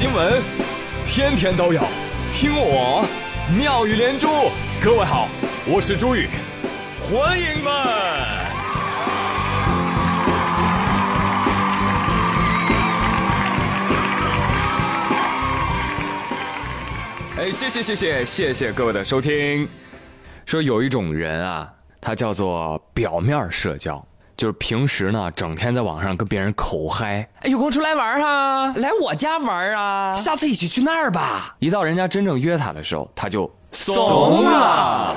新闻，天天都有，听我妙语连珠。各位好，我是朱宇，欢迎们。哎，谢谢谢谢谢谢各位的收听。说有一种人啊，他叫做表面社交。就是平时呢，整天在网上跟别人口嗨，哎，有空出来玩哈，来我家玩啊，下次一起去那儿吧。一到人家真正约他的时候，他就怂了，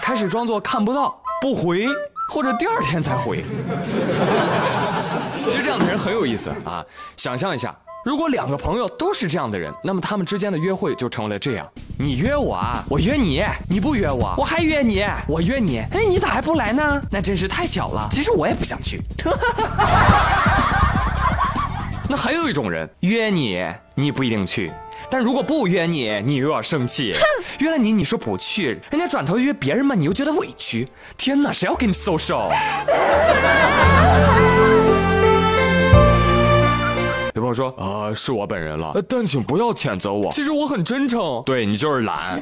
开始装作看不到、不回，或者第二天才回。其实这样的人很有意思啊，想象一下。如果两个朋友都是这样的人，那么他们之间的约会就成为了这样：你约我啊，我约你；你不约我，我还约你；我约你，哎，你咋还不来呢？那真是太巧了。其实我也不想去。那还有一种人，约你，你不一定去；但如果不约你，你又要生气。约了你，你说不去，人家转头约别人嘛，你又觉得委屈。天哪，谁要跟你 social？有朋友说啊，是我本人了，但请不要谴责我。其实我很真诚，对你就是懒。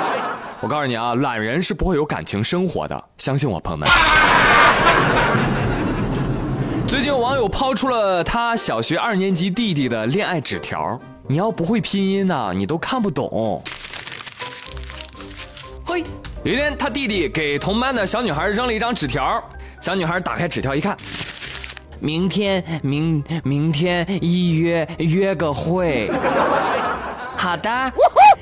我告诉你啊，懒人是不会有感情生活的，相信我，朋友们。最近有网友抛出了他小学二年级弟弟的恋爱纸条，你要不会拼音呢，你都看不懂。嘿，有一天他弟弟给同班的小女孩扔了一张纸条，小女孩打开纸条一看。明天，明明天一约约个会，好的。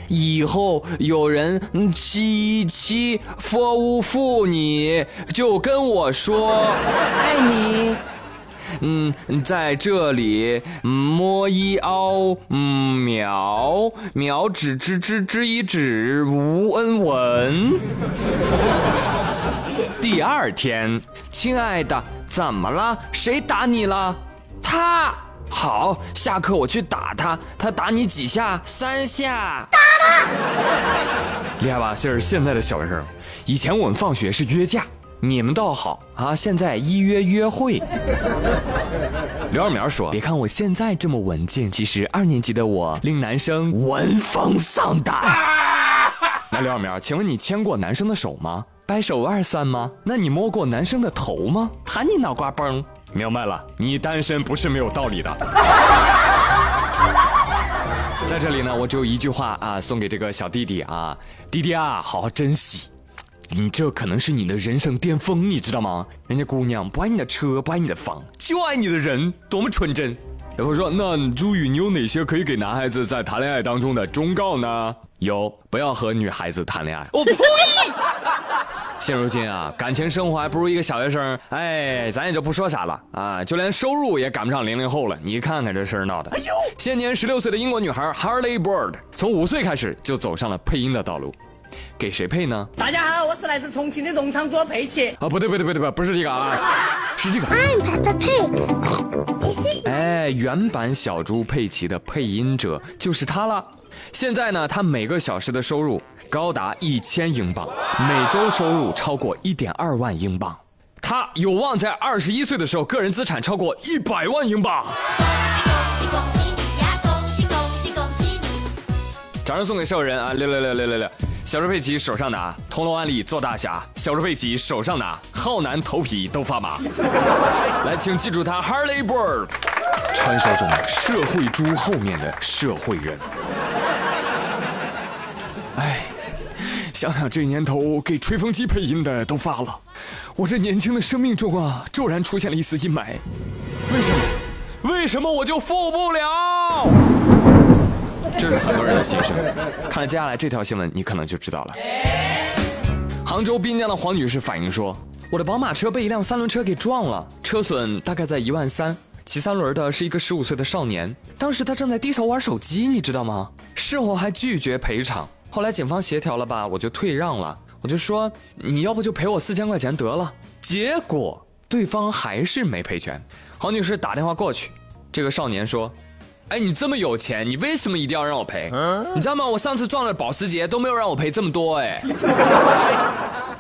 以后有人七七服务服你，就跟我说爱你。嗯，在这里，摸一凹，嗯，秒秒指指指指一指，吴恩文。第二天，亲爱的。怎么了？谁打你了？他好，下课我去打他。他打你几下？三下。打他！厉害吧？这是现在的小学生。以前我们放学是约架，你们倒好啊，现在一约约会。刘二苗说：“别看我现在这么文静，其实二年级的我令男生闻风丧胆。”那刘二苗，请问你牵过男生的手吗？掰手腕算吗？那你摸过男生的头吗？弹你脑瓜崩！明白了，你单身不是没有道理的。在这里呢，我只有一句话啊，送给这个小弟弟啊，弟弟啊，好好珍惜，你这可能是你的人生巅峰，你知道吗？人家姑娘不爱你的车，不爱你的房，就爱你的人，多么纯真。然后说，那朱宇，你有哪些可以给男孩子在谈恋爱当中的忠告呢？有，不要和女孩子谈恋爱。我呸！现如今啊，感情生活还不如一个小学生。哎，咱也就不说啥了啊，就连收入也赶不上零零后了。你看看这事儿闹的。哎呦，现年十六岁的英国女孩 Harley Bird 从五岁开始就走上了配音的道路。给谁配呢？大家好，我是来自重庆的荣昌做佩奇。啊，不对不对不对不，不是这个啊，是这个。I'm Peppa Pig。哎，原版小猪佩奇的配音者就是他了。现在呢，他每个小时的收入高达一千英镑，每周收入超过一点二万英镑。他有望在二十一岁的时候，个人资产超过一百万英镑。恭喜恭喜恭喜你呀！恭喜恭喜恭喜你！掌声送给所有人啊！六六六六六六。小猪佩奇手上拿铜锣湾里做大侠，小猪佩奇手上拿浩南头皮都发麻。来，请记住他 Harley Bird，传说中社会猪后面的社会人。想想这年头给吹风机配音的都发了，我这年轻的生命中啊，骤然出现了一丝阴霾。为什么？为什么我就富不了？这是很多人的心声，看了接下来这条新闻，你可能就知道了。杭州滨江的黄女士反映说：“我的宝马车被一辆三轮车给撞了，车损大概在一万三。骑三轮的是一个十五岁的少年，当时他正在低头玩手机，你知道吗？事后还拒绝赔偿。后来警方协调了吧，我就退让了，我就说你要不就赔我四千块钱得了。结果对方还是没赔全。黄女士打电话过去，这个少年说。”哎，你这么有钱，你为什么一定要让我赔？你知道吗？我上次撞了保时捷都没有让我赔这么多哎。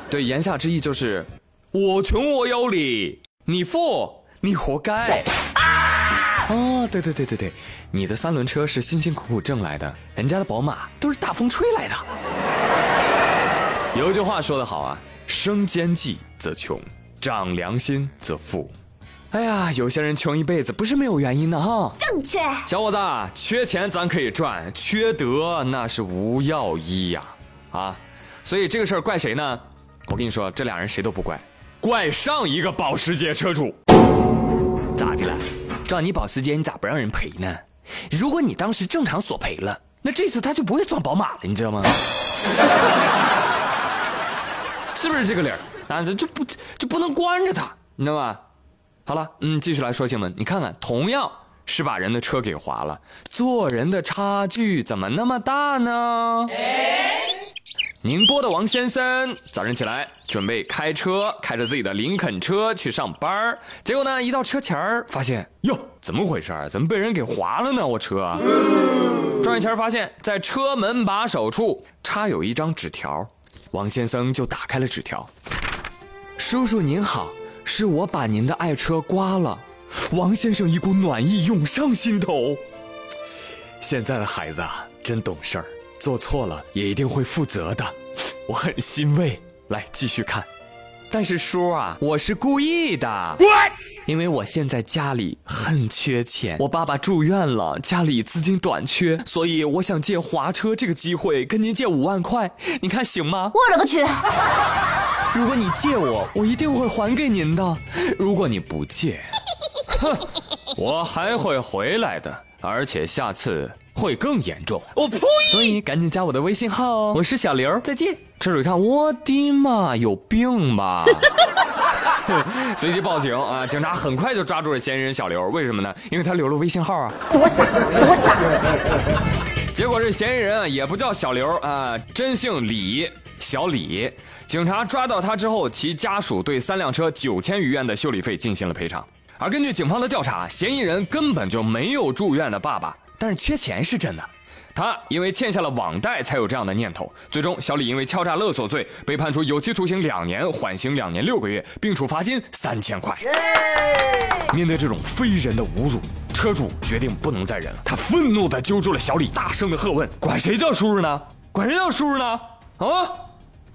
对，言下之意就是我穷我有理，你富你活该。啊！哦，对对对对对，你的三轮车是辛辛苦苦挣来的，人家的宝马都是大风吹来的。有一句话说得好啊，生奸计则穷，长良心则富。哎呀，有些人穷一辈子不是没有原因的哈。正确。小伙子，缺钱咱可以赚，缺德那是无药医呀！啊，所以这个事儿怪谁呢？我跟你说，这俩人谁都不怪，怪上一个保时捷车主。咋的了？撞你保时捷，你咋不让人赔呢？如果你当时正常索赔了，那这次他就不会撞宝马了，你知道吗？是不是这个理儿？啊，这就不就不能关着他，你知道吗？好了，嗯，继续来说新闻。你看看，同样是把人的车给划了，做人的差距怎么那么大呢？宁波的王先生早晨起来准备开车，开着自己的林肯车去上班结果呢，一到车前儿，发现哟，怎么回事儿？怎么被人给划了呢？我车转一圈，发现在车门把手处插有一张纸条。王先生就打开了纸条：“叔叔您好，是我把您的爱车刮了。”王先生一股暖意涌上心头。现在的孩子啊，真懂事儿，做错了也一定会负责的，我很欣慰。来继续看，但是叔啊，我是故意的，因为我现在家里很缺钱，我爸爸住院了，家里资金短缺，所以我想借划车这个机会跟您借五万块，你看行吗？我勒个去！如果你借我，我一定会还给您的；如果你不借，哼，我还会回来的，而且下次会更严重。我呸！所以赶紧加我的微信号哦，我是小刘，再见。车主一看，我的妈，有病吧？随即报警啊！警察很快就抓住了嫌疑人小刘，为什么呢？因为他留了微信号啊。多傻，多傻！结果这嫌疑人啊，也不叫小刘啊，真姓李，小李。警察抓到他之后，其家属对三辆车九千余元的修理费进行了赔偿。而根据警方的调查，嫌疑人根本就没有住院的爸爸，但是缺钱是真的。他因为欠下了网贷，才有这样的念头。最终，小李因为敲诈勒索罪被判处有期徒刑两年，缓刑两年六个月，并处罚金三千块。面对这种非人的侮辱，车主决定不能再忍了。他愤怒地揪住了小李，大声地喝问：“管谁叫叔叔呢？管谁叫叔叔呢？啊！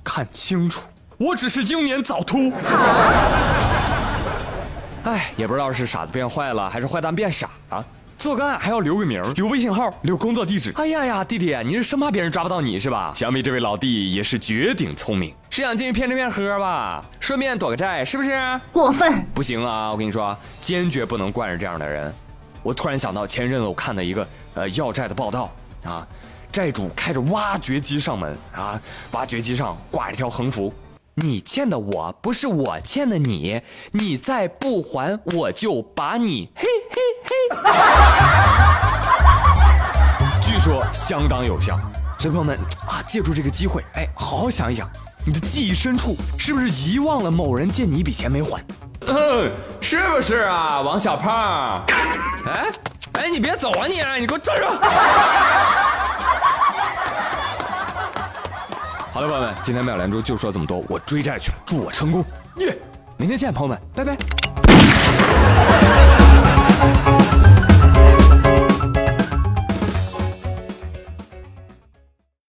看清楚，我只是英年早秃。”哎，也不知道是傻子变坏了，还是坏蛋变傻了。做个案还要留个名、留微信号、留工作地址。哎呀呀，弟弟，你是生怕别人抓不到你是吧？想必这位老弟也是绝顶聪明，是想进去骗吃骗喝吧？顺便躲个债，是不是？过分！不行啊！我跟你说，坚决不能惯着这样的人。我突然想到前阵子我看的一个呃要债的报道啊，债主开着挖掘机上门啊，挖掘机上挂着一条横幅。你欠的我不是我欠的你，你再不还我就把你嘿嘿嘿。据说相当有效，所以朋友们啊，借助这个机会，哎，好好想一想，你的记忆深处是不是遗忘了某人借你一笔钱没还？嗯，是不是啊，王小胖？哎哎，你别走啊你，你给我站住！好了，朋友们，今天妙连珠就说这么多，我追债去了，祝我成功，耶！明天见，朋友们，拜拜。